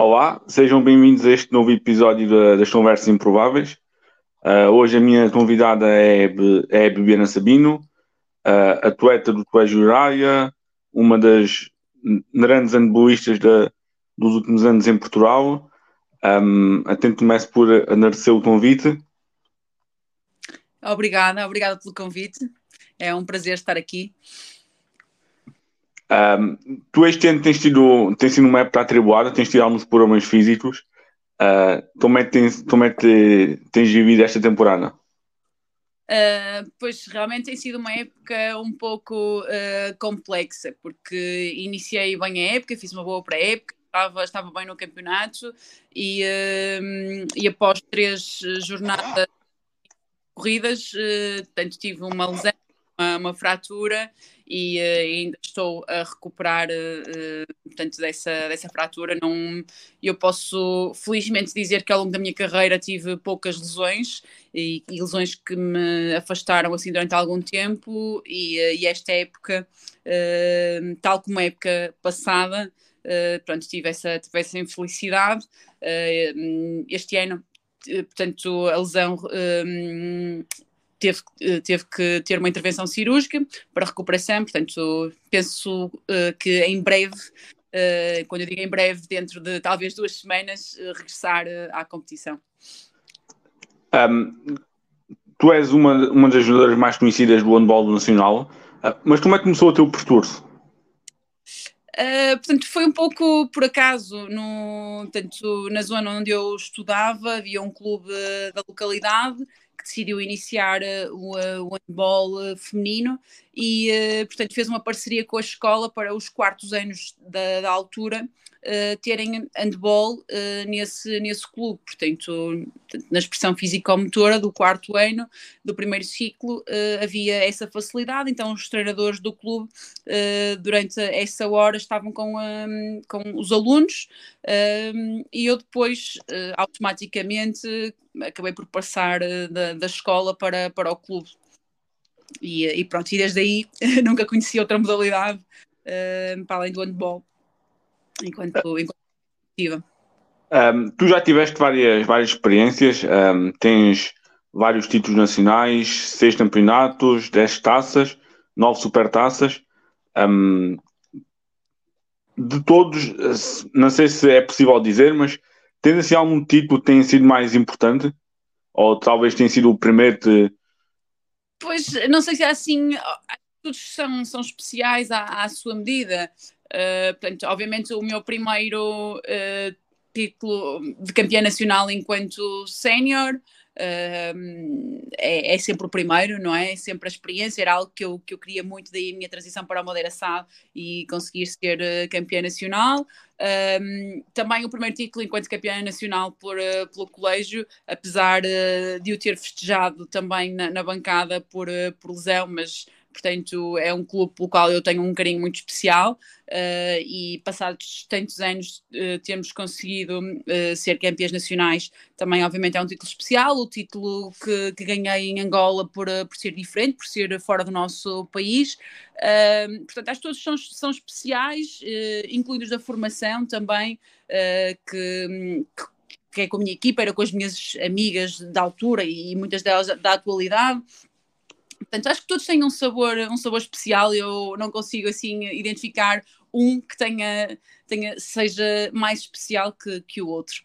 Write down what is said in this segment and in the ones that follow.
Olá, sejam bem-vindos a este novo episódio da, das Conversas Improváveis. Uh, hoje a minha convidada é, é a Bibiana Sabino, uh, atleta do Colégio Uraia, uma das grandes handballistas dos últimos anos em Portugal. Um, até começo por agradecer o convite. Obrigada, obrigada pelo convite. É um prazer estar aqui. Um, tu este ano tens tido, tens sido uma época atribuada, tens tido alguns problemas físicos. Uh, como é que tens, como é que tens vivido esta temporada? Uh, pois realmente tem sido uma época um pouco uh, complexa, porque iniciei bem a época, fiz uma boa pré-época, estava, estava bem no campeonato e, uh, e após três jornadas corridas, portanto, tive uma lesão uma, uma fratura e uh, ainda estou a recuperar uh, portanto, dessa, dessa fratura. Não, eu posso felizmente dizer que ao longo da minha carreira tive poucas lesões e, e lesões que me afastaram assim durante algum tempo e, uh, e esta época, tal como a época passada, pronto, tive essa, tive essa infelicidade. este ano portanto, a lesão teve, eh, teve que ter uma intervenção cirúrgica para recuperação, portanto, penso uh, que em breve, uh, quando eu digo em breve, dentro de talvez duas semanas, uh, regressar à competição. Um, tu és uma, uma das jogadoras mais conhecidas do handball nacional, mas como é que começou o teu percurso? Uh, portanto, foi um pouco por acaso, no, portanto, na zona onde eu estudava, havia um clube da localidade decidiu iniciar uh, o, uh, o handball uh, feminino e, portanto, fez uma parceria com a escola para os quartos anos da, da altura terem handball nesse, nesse clube. Portanto, na expressão físico-motora do quarto ano do primeiro ciclo havia essa facilidade, então os treinadores do clube durante essa hora estavam com, com os alunos e eu depois automaticamente acabei por passar uh, da, da escola para, para o clube. E, e pronto, e desde aí nunca conheci outra modalidade uh, para além do handball, enquanto, enquanto ativa. Um, tu já tiveste várias, várias experiências, um, tens vários títulos nacionais, seis campeonatos, dez taças, nove supertaças. Um, de todos, não sei se é possível dizer, mas Tens assim algum título que tenha sido mais importante? Ou talvez tenha sido o primeiro de... Pois, não sei se é assim, todos são, são especiais à, à sua medida. Uh, portanto, obviamente o meu primeiro uh, título de campeã nacional enquanto sénior Uh, é, é, sempre o primeiro, não é? É sempre a experiência, era algo que eu, que eu queria muito, daí a minha transição para a moderação e conseguir ser uh, campeã nacional. Um, também o primeiro título enquanto campeã nacional por, uh, pelo colégio, apesar uh, de eu ter festejado também na, na bancada por, por lesão, mas portanto é um clube pelo qual eu tenho um carinho muito especial uh, e passados tantos anos uh, temos conseguido uh, ser campeãs nacionais. Também obviamente é um título especial, o título que, que ganhei em Angola por, por ser diferente, por ser fora do nosso país. Portanto acho que todos são, são especiais, incluídos da formação também que, que é com a minha equipa, era com as minhas amigas da altura e muitas delas da atualidade, Portanto, acho que todos têm um sabor, um sabor especial. Eu não consigo assim identificar um que tenha, tenha seja mais especial que, que o outro.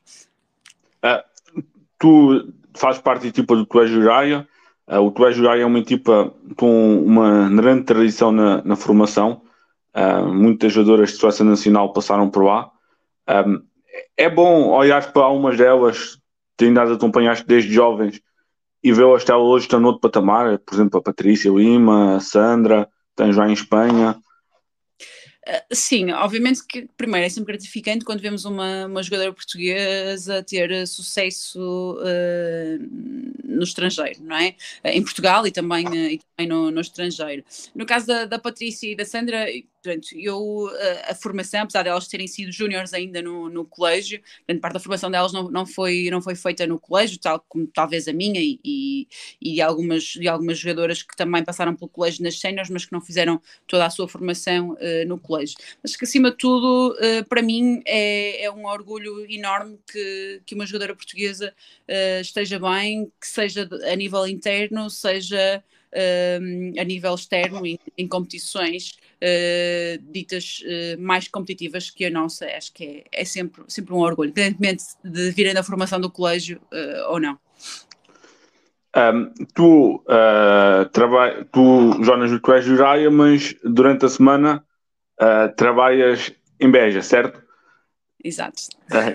Uh, tu fazes parte da equipa do Colégio Juraia. Uh, o Colégio Juraia é uma equipa com uma grande tradição na, na formação. Uh, muitas jogadoras de seleção nacional passaram por lá. Um, é bom olhar para algumas delas, tendo acompanhaste desde jovens e vê-las até hoje estão noutro patamar, por exemplo, a Patrícia Lima, a Sandra, tem já em Espanha. Uh, sim, obviamente que primeiro é sempre gratificante quando vemos uma, uma jogadora portuguesa ter sucesso uh, no estrangeiro, não é? Em Portugal e também, e também no, no, estrangeiro. No caso da, da Patrícia e da Sandra, Portanto, eu, a, a, formação, apesar de elas terem sido júniores ainda no, no colégio, grande parte da formação delas não, não, foi, não foi feita no colégio, tal como talvez a minha e, e, e algumas, de algumas jogadoras que também passaram pelo colégio nas séniores, mas que não fizeram toda a sua formação uh, no colégio. Mas que, acima de tudo, uh, para mim é, é um orgulho enorme que, que uma jogadora portuguesa uh, esteja bem, que seja a nível interno, seja a nível externo, em, em competições uh, ditas uh, mais competitivas que a nossa. Acho que é, é sempre, sempre um orgulho, independentemente de virem da formação do colégio uh, ou não. Um, tu, uh, tu jogas no colégio Juraia, mas durante a semana trabalhas em Beja, certo? Exato.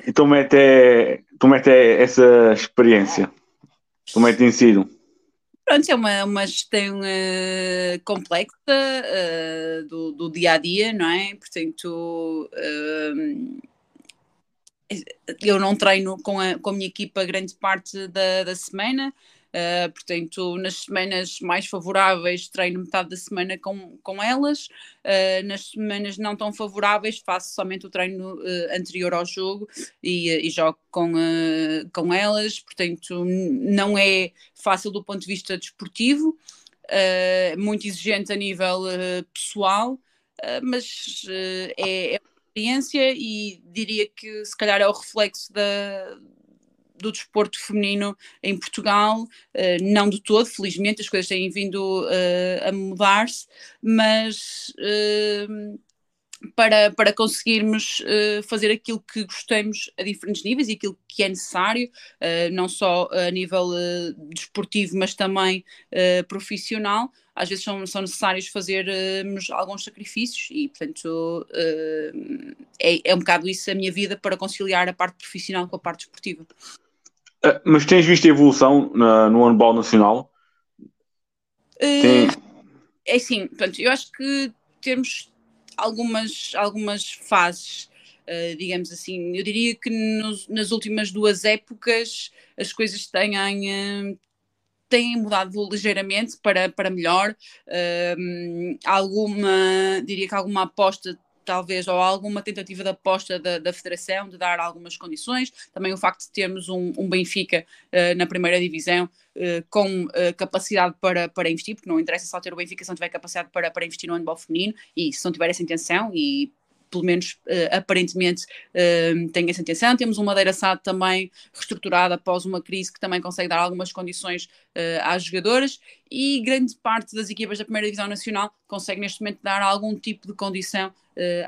então, mete, é, tu mete é essa experiência? Como é que tem sido? Pronto, é uma, uma gestão uh, complexa uh, do, do, dia a dia, não é? Portanto, uh, eu não treino com a, com a minha equipa grande parte da, da semana, Uh, portanto, nas semanas mais favoráveis, treino metade da semana com, com elas, uh, nas semanas não tão favoráveis, faço somente o treino uh, anterior ao jogo e, e jogo com, com elas. Portanto, não é fácil do ponto de vista desportivo, muito exigente a nível pessoal, mas é, é experiência e diria que se calhar é o reflexo da, do desporto feminino em Portugal, uh, não de todo, felizmente as coisas têm vindo uh, a mudar-se, mas uh, para, para conseguirmos uh, fazer aquilo que gostamos a diferentes níveis e aquilo que é necessário, uh, não só a nível uh, desportivo, mas também profissional. Às vezes são, são necessários fazermos alguns sacrifícios e, portanto, é, é um bocado isso a minha vida para conciliar a parte profissional com a parte desportiva. Uh, mas tens visto a evolução na, no handball nacional? Uh, Tem... É assim, portanto, eu acho que temos algumas, algumas fases, uh, digamos assim. Eu diria que nos, nas últimas duas épocas as coisas têm, uh, têm mudado ligeiramente para, para melhor. Uh, alguma, diria que alguma aposta talvez, ou alguma tentativa de aposta da, da Federação de dar algumas condições. Também o facto de termos um, um Benfica uh, na primeira divisão uh, com uh, capacidade para, para investir, porque não interessa só ter o Benfica se não tiver capacidade para, para investir no handball feminino e se não tiver essa intenção e pelo menos uh, aparentemente uh, tem essa intenção. Temos uma Madeira SAD também reestruturada após uma crise que também consegue dar algumas condições uh, às jogadoras e grande parte das equipas da primeira divisão nacional consegue neste momento dar algum tipo de condição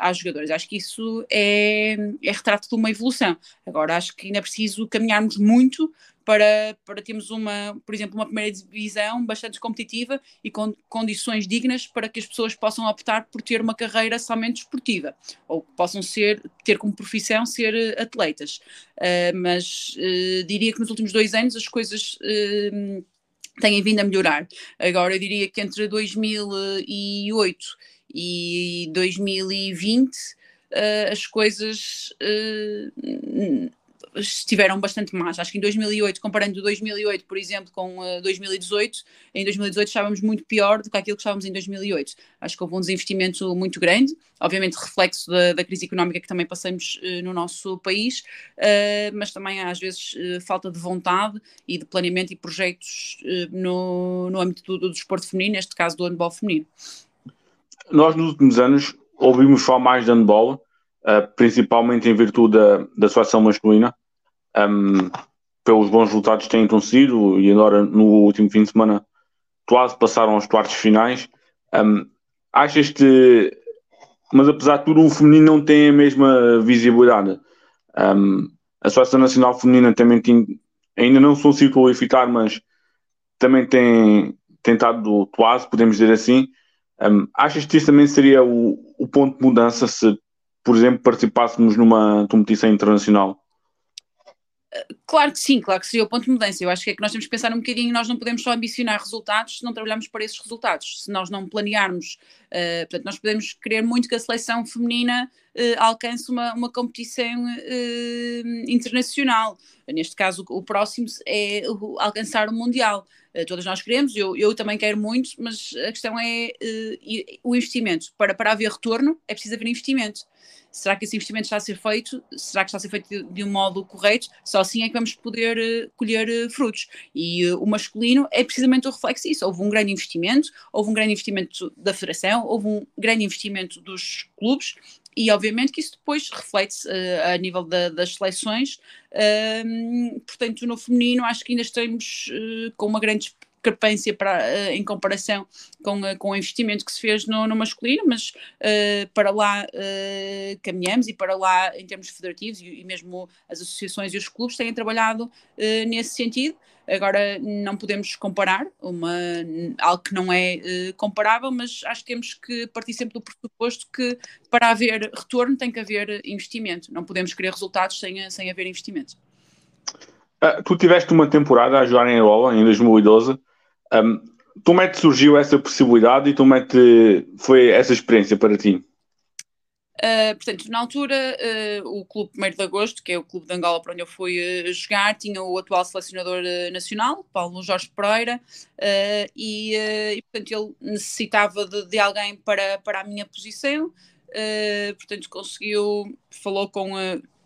às jogadoras. Acho que isso é, é retrato de uma evolução. Agora acho que ainda é preciso caminharmos muito para, para termos uma, por exemplo, uma primeira divisão bastante competitiva e com condições dignas para que as pessoas possam optar por ter uma carreira somente esportiva ou possam ser, ter como profissão ser eh, atletas. Uh, mas uh, diria que nos últimos dois anos as coisas uh, têm vindo a melhorar. Agora eu diria que entre 2008 e 2020 as coisas estiveram bastante más. Acho que em 2008, comparando 2008, por exemplo, com uh, eh, 2018, em 2018 estávamos muito pior do que aquilo que estávamos em 2008. Acho que houve um desinvestimento muito grande, obviamente reflexo da, da crise económica que também passamos uh, no nosso país, uh, mas também às vezes falta de vontade e de planeamento e projetos no, no âmbito do, do desporto feminino, neste caso do handball feminino. Nós nos últimos anos ouvimos falar mais de handball, principalmente em virtude da, da seleção masculina, um, pelos bons resultados que têm acontecido e agora no último fim de semana quase passaram aos quartos finais. Um, achas que, mas apesar de tudo, o feminino não tem a mesma visibilidade. Um, a Associação Nacional Feminina também tem, ainda não sou se qualificar, mas também tem tentado quase, podemos dizer assim. Um, achas que isso também seria o, o ponto de mudança se, por exemplo, participássemos numa competição internacional? Claro que sim, claro que seria o ponto de mudança. Eu acho que é que nós temos que pensar um bocadinho, nós não podemos só ambicionar resultados se não trabalharmos para esses resultados. Se nós não planearmos Uh, portanto, nós podemos querer muito que a seleção feminina alcance uma, uma competição uh, internacional. Neste caso, o próximo é alcançar o Mundial. todas nós queremos, eu, eu também quero muito, mas a questão é o investimento. Para, para haver retorno, é preciso haver investimento. Será que esse investimento está a ser feito? Será que está a ser feito de, de um modo correto? Só assim é que vamos poder uh, colher uh, frutos. E uh, o masculino é precisamente o reflexo disso. Houve um grande investimento, houve um grande investimento da federação, houve um grande investimento dos clubes e obviamente que isso depois reflete-se uh, a nível da, das seleções. Uh, portanto, no feminino acho que ainda estamos uh, com uma grande discrepância para, uh, em comparação com, com o investimento que se fez no, no masculino, mas para lá caminhamos e para lá, em termos federativos, e, e, mesmo as associações e os clubes têm trabalhado nesse sentido. Agora, não podemos comparar uma, algo que não é comparável, mas acho que temos que partir sempre do pressuposto que para haver retorno tem que haver investimento. Não podemos querer resultados sem, sem haver investimento. Uh, tu tiveste uma temporada a jogar em Angola em 2012 um, como é que surgiu essa possibilidade e como é que foi essa experiência para ti? Uh, portanto, na altura, uh, o Clube 1 de Agosto, que é o clube de Angola para onde eu fui uh, jogar, tinha o atual selecionador nacional, Paulo Jorge Pereira, e, e, portanto, ele necessitava de, de, alguém para, para a minha posição. portanto, conseguiu, falou com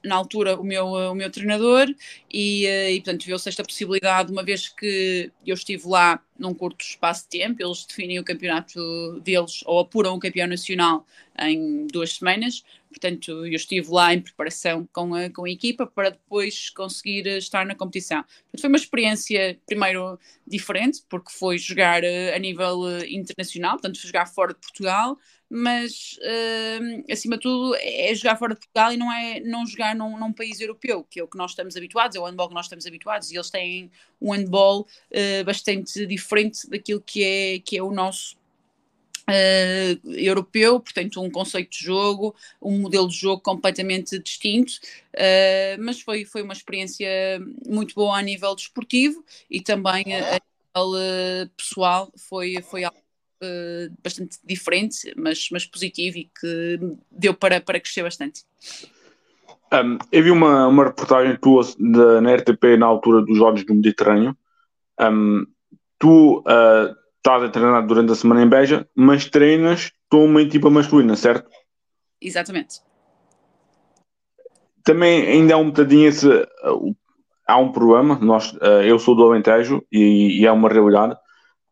na altura o meu, o meu treinador e, eh, e portanto viu-se esta possibilidade, uma vez que eu estive lá num curto espaço de tempo, eles definem o campeonato deles ou apuram o campeão nacional em duas semanas, portanto eu estive lá em preparação com a, com a equipa para depois conseguir estar na competição. Portanto, foi uma experiência, primeiro, diferente, porque foi jogar eh, a nível eh, internacional, portanto jogar fora de Portugal, mas uh, acima de tudo é jogar fora de Portugal e não é não jogar num, num, país europeu, que é o que nós estamos habituados, é o handball que nós estamos habituados, e eles têm um handball uh, bastante diferente daquilo que é, que é o nosso uh, europeu, portanto um conceito de jogo, um modelo de jogo completamente distinto, mas foi, foi uma experiência muito boa a nível desportivo e também a, nível pessoal foi, foi algo bastante diferente, mas, mas positivo e que deu para, para crescer bastante. Um, eu vi uma, uma reportagem tua da, na RTP na altura dos Jogos do Mediterrâneo. Um, tu uh, estás a treinar durante a semana em Beja, mas treinas com uma equipa masculina, certo? Exatamente. Também ainda há um bocadinho esse. Uh, há um problema. Nós, uh, eu sou do Alentejo e, e é uma realidade.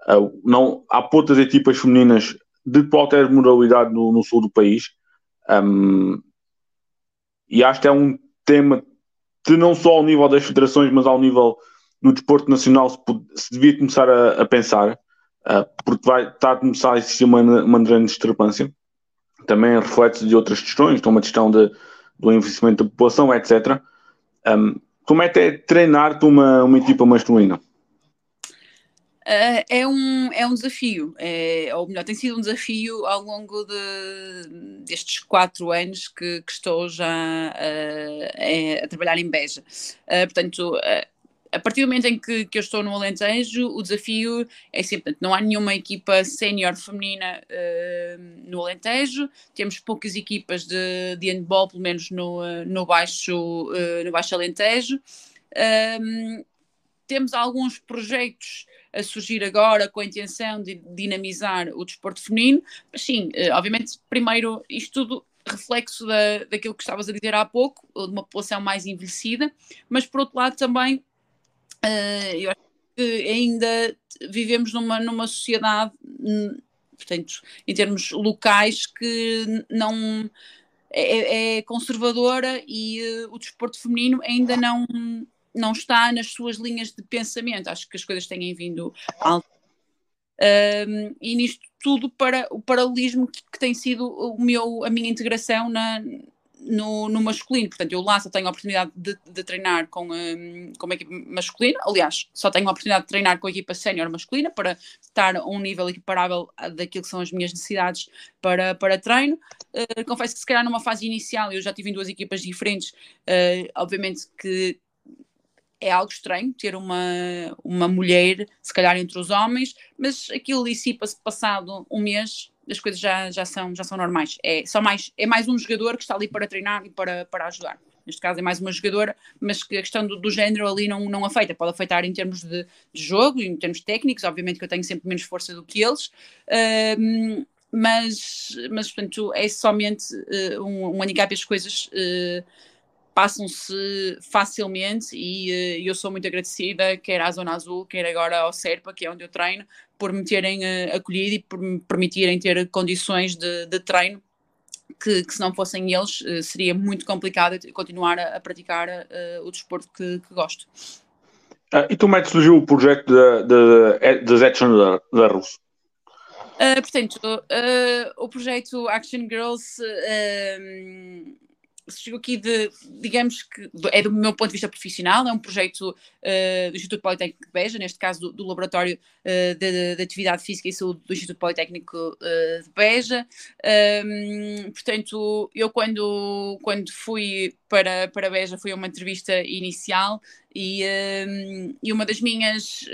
Uh, não, há poucas equipas femininas de qualquer modalidade no, no sul do país. Um, e acho que é um tema que não só ao nível das federações, mas ao nível do desporto nacional se, se devia começar a, a pensar, uh, porque vai estar a começar a existir uma, uma grande discrepância. Também reflete de outras questões, então uma questão de, do envelhecimento da população, etc. Um, como é que é treinar uma, uma equipa masculina? Uh, é, um, é um desafio, é, ou melhor, tem sido um desafio ao longo de, destes quatro anos que, que estou já uh, a trabalhar em Beja. Uh, portanto, a partir do momento em que, que, eu estou no Alentejo, o desafio é sempre, não há nenhuma equipa sénior feminina no Alentejo, temos poucas equipas de, de handball, pelo menos no, no, baixo, no baixo Alentejo. temos alguns projetos a surgir agora com a intenção de dinamizar o desporto feminino, mas sim, eh, obviamente, primeiro, isto tudo reflexo da, daquilo que estavas a dizer há pouco, de uma população mais envelhecida, mas por outro lado também, uh, eu acho que ainda vivemos numa, numa sociedade, hum, portanto, em termos locais, que não é, é conservadora e uh, o desporto feminino ainda não não está nas suas linhas de pensamento. Acho que as coisas têm vindo alto. Um, e nisto tudo para o paralelismo que, que, tem sido o meu, a minha integração na, no, no masculino. Portanto, eu lá só tenho a oportunidade de, de treinar com, um, com uma equipa masculina. Aliás, só tenho a oportunidade de treinar com a equipa sénior masculina para estar a um nível equiparável daquilo que são as minhas necessidades para, para treino. Uh, confesso que se calhar numa fase inicial eu já tive em duas equipas diferentes. Uh, obviamente que é algo estranho ter uma, uma mulher, se calhar entre os homens, mas aquilo dissipa-se passado um mês, as coisas já, já, são, já são normais. É, só mais, é mais um jogador que está ali para treinar e para, para ajudar. Neste caso é mais uma jogadora, mas que a questão do, do género ali não, não afeta. Pode afetar em termos de, de jogo e em termos técnicos, obviamente que eu tenho sempre menos força do que eles, uh, mas, mas portanto é somente uh, um, um handicap as coisas uh, passam-se facilmente e uh, eu sou muito agradecida, quer à Zona Azul, quer agora ao Serpa, que é onde eu treino, por me terem uh, acolhido e por me permitirem ter condições de, de treino que, que, se não fossem eles uh, seria muito complicado continuar a, a praticar o desporto que, que gosto. Ah, e como é que surgiu o projeto das Action da, da Rus? Uh, portanto, uh, o projeto Action Girls uh, surgiu aqui de, digamos que é do meu ponto de vista profissional, é um projeto uh, do Instituto Politécnico de Beja, neste caso do, do Laboratório uh, de, de, Atividade Física e Saúde do Instituto Politécnico uh, de Beja. Um, portanto, eu quando, quando fui para, para Beja foi uma entrevista inicial e, um, e uma das minhas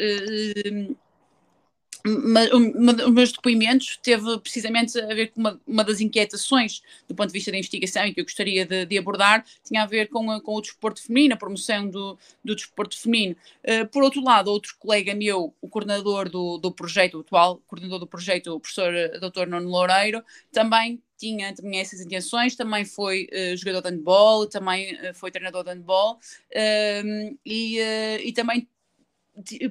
os meus depoimentos teve precisamente a ver com uma, uma, das inquietações do ponto de vista da investigação e que eu gostaria de, de abordar, tinha a ver com, a, com o desporto feminino, a promoção do, do desporto feminino. Uh, por outro lado, outro colega meu, o coordenador do, do projeto, o atual coordenador do projeto, o professor eh, Dr. Nuno Loureiro, também tinha também essas intenções, também foi uh, jogador de handball, também uh, foi treinador de handball e, e também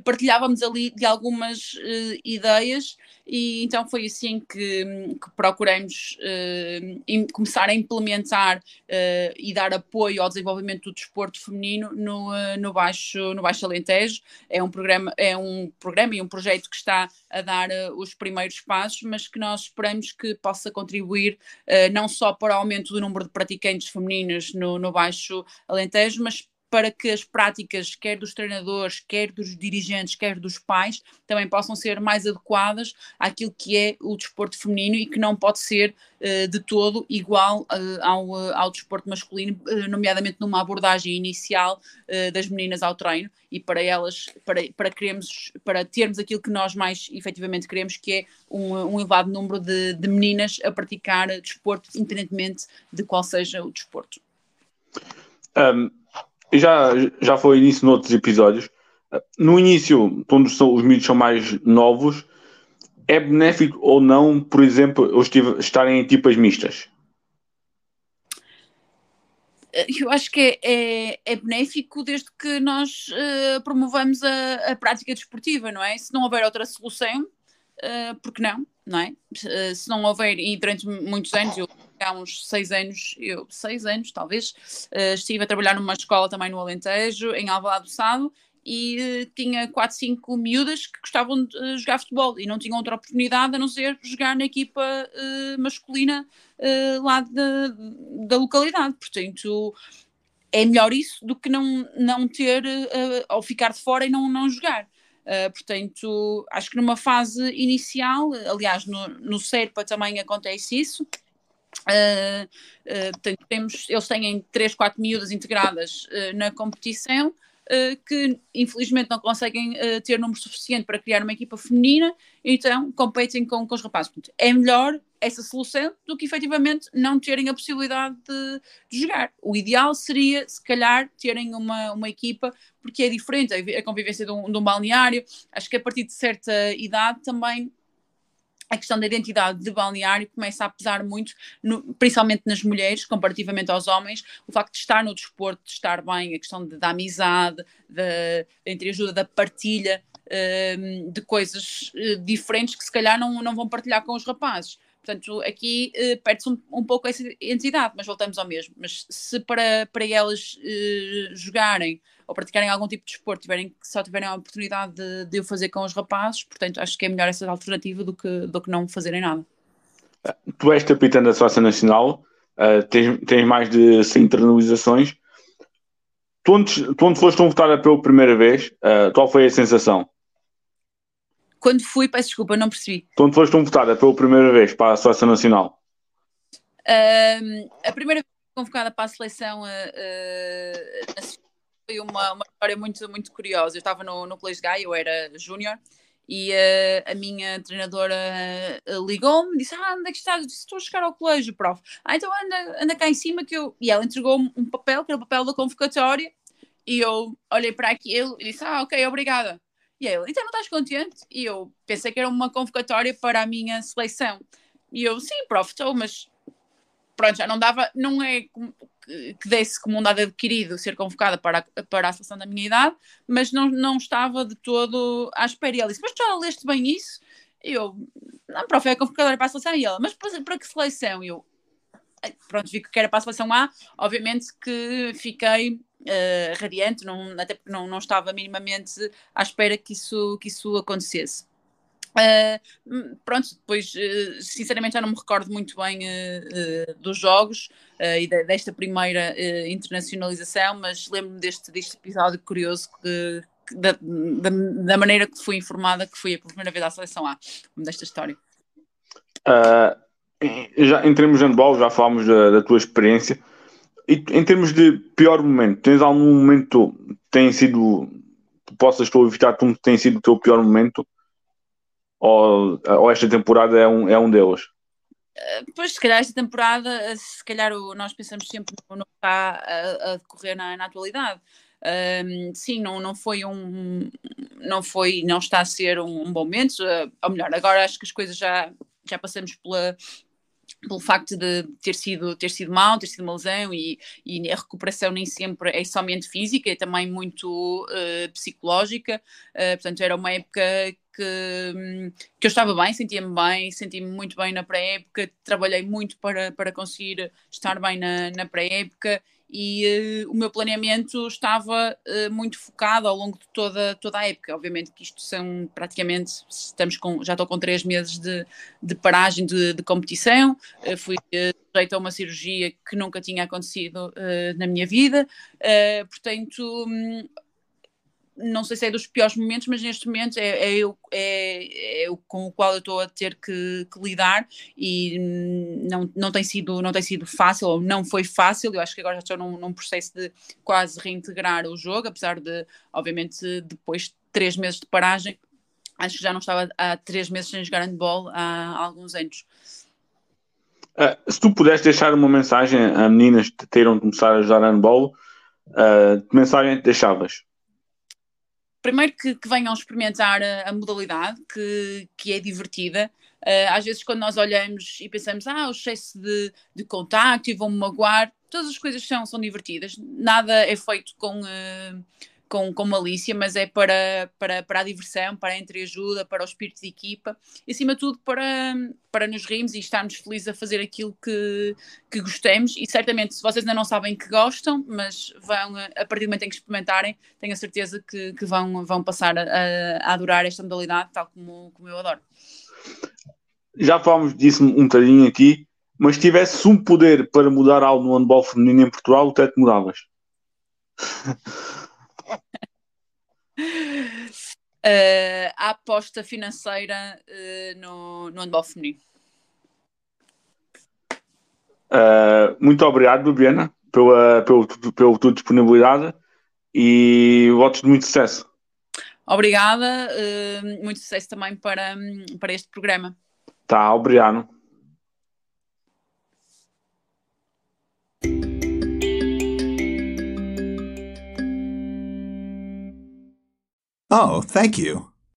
partilhávamos ali de algumas uh, ideias e então foi assim que, que procuramos uh, começar a implementar uh, e dar apoio ao desenvolvimento do desporto feminino no, no, baixo, no Baixo Alentejo. É um programa, é um programa e um projeto que está a dar os primeiros passos, mas que nós esperamos que possa contribuir não só para o aumento do número de praticantes femininas no, no Baixo Alentejo, mas para que as práticas, quer dos treinadores, quer dos dirigentes, quer dos pais, também possam ser mais adequadas àquilo que é o desporto feminino e que não pode ser uh, de todo igual uh, ao, uh, ao desporto masculino, nomeadamente numa abordagem inicial das meninas ao treino e para elas, para, para, queremos, para termos aquilo que nós mais efetivamente queremos, que é um, um elevado número de, de meninas a praticar desporto, independentemente de qual seja o desporto. Um já, já foi início noutros episódios. No início, quando são, os miúdos são mais novos, é benéfico ou não, por exemplo, eles estarem em equipas mistas? Eu acho que é, é, é benéfico desde que nós uh, promovamos a, a, prática desportiva, não é? Se não houver outra solução, uh, por que não? não é? Se não houver, e durante muitos anos, eu há uns seis anos, eu, seis anos talvez, uh, estive a trabalhar numa escola também no Alentejo, em Alvalade do Sado, e uh, tinha quatro, cinco miúdas que gostavam de uh, jogar futebol e não tinham outra oportunidade a não ser jogar na equipa masculina lá da, da localidade. Portanto, é melhor isso do que não, não ter, ou ficar de fora e não, não jogar. Uh, portanto, acho que numa fase inicial, aliás, no, no SERPA também acontece isso. Uh, uh, temos, eles têm 3, 4 miúdas integradas na competição. que infelizmente não conseguem ter número suficiente para criar uma equipa feminina, então competem com, com os rapazes. Portanto, é melhor essa solução do que efetivamente não terem a possibilidade de, de, jogar. O ideal seria, se calhar, terem uma, uma equipa, porque é diferente a, convivência de um, de um balneário. Acho que a partir de certa idade também a questão da identidade de balneário começa a pesar muito, no, principalmente nas mulheres, comparativamente aos homens, o facto de estar no desporto, de estar bem, a questão de, da amizade, de, entre ajuda da partilha uh, de coisas uh, diferentes que se calhar não, não vão partilhar com os rapazes. Portanto, aqui uh, perde-se um, um, pouco essa entidade, mas voltamos ao mesmo. Mas se para, para elas uh, jogarem ou praticarem algum tipo de desporto, tiverem, só tiverem a oportunidade de, de o fazer com os rapazes, portanto, acho que é melhor essa alternativa do que, do que não fazerem nada. Tu és capitã da Seleção Nacional, uh, tens, tens mais de 100 internalizações. Tu, onde, tu onde foste convocada pela primeira vez, qual foi a sensação? Quando fui, peço desculpa, não percebi. Quando foste convocada pela primeira vez para a Seleção Nacional? Uh, a primeira vez convocada para a Seleção uh, uh, foi uma, uma história muito, muito curiosa. Eu estava no, no Colégio Gaia, eu era júnior, e uh, a minha treinadora uh, ligou-me, disse: Ah, onde é que estás? Disse: Estou a chegar ao colégio, prof. Ah, então anda, anda cá em cima que eu. E ela entregou-me um papel, que era o papel da convocatória, e eu olhei para aquilo e disse: Ah, ok, obrigada. E ele, então não estás contente? E eu pensei que era uma convocatória para a minha seleção. E eu, sim, prof, estou, mas pronto, já não dava, não é que desse como um dado adquirido ser convocada para a, para a seleção da minha idade, mas não, não estava de todo à espera. E ele disse: Mas já leste bem isso? E eu, não, prof, é convocadora para a seleção. E ela, mas para, para que seleção? E eu, pronto, vi que era para a seleção A, obviamente que fiquei uh, radiante, não, até porque não, não estava minimamente à espera que isso, que isso acontecesse. Uh, pronto, depois, uh, sinceramente, já não me recordo muito bem uh, dos jogos e de, desta primeira internacionalização, mas lembro-me deste, deste episódio curioso que, que da, da, da, maneira que fui informada que fui a primeira vez à seleção A, desta história. já, em termos de handball, já falámos da, da tua experiência. E em termos de pior momento, tens algum momento que tem sido, possas tu evitar, que tem sido o teu pior momento? Ou, ou esta temporada é um, é um deles? Eh, pois, se calhar esta temporada, eh, se calhar o, nós pensamos sempre no que está a, a decorrer na, na atualidade. Um, sim, não, não foi um, não foi, não está a ser um, um bom momento, uh, ou melhor, agora acho que as coisas já, já passamos pela, pelo facto de ter sido, ter sido mal, ter sido uma lesão e, e a recuperação nem sempre é somente física, é também muito uh, psicológica, uh, portanto era uma época que, que eu estava bem, sentia-me bem, senti-me muito bem na pré-época, trabalhei muito para, para conseguir estar bem na, na pré-época e uh, o meu planeamento estava uh, muito focado ao longo de toda, toda a época. Obviamente que isto são praticamente, estamos com, já estou com três meses de, de paragem de, de competição, uh, fui sujeito a uma cirurgia que nunca tinha acontecido na minha vida, portanto. Um, não sei se é dos piores momentos, mas neste momento é, é, eu, é, é o com o qual eu estou a ter que, que, lidar e não, não, tem sido, não tem sido fácil, ou não foi fácil. Eu acho que agora já estou num, num processo de quase reintegrar o jogo, apesar de, obviamente, depois de três meses de paragem, acho que já não estava há três meses sem jogar handball há, há alguns anos. Uh, se tu pudesse deixar uma mensagem a meninas que queiram começar a jogar handball, uh, que mensagem deixavas? Primeiro que, que venham experimentar a, a, modalidade, que, que é divertida. Uh, às vezes, quando nós olhamos e pensamos, ah, o excesso de, de contacto e vão-me magoar, todas as coisas são, são divertidas. Nada é feito com. Uh, com, com malícia, mas é para, para, para a diversão, para a entreajuda, para o espírito de equipa e, acima de tudo, para, para nos rirmos e estarmos felizes a fazer aquilo que, que gostemos. E certamente, se vocês ainda não sabem que gostam, mas vão, a partir do momento em que experimentarem, tenho a certeza que, que vão, vão passar a, a adorar esta modalidade, tal como, como eu adoro. Já falámos disso um bocadinho aqui, mas se tivesse um poder para mudar algo no handball feminino em Portugal, o que é que mudavas? uh, a aposta financeira uh, no, no handball feminino. Uh, muito obrigado, Bibiana, pela, pela, pela tua disponibilidade e votos de muito sucesso. Obrigada, muito sucesso também para, para este programa. Tá, obrigado. Oh, thank you.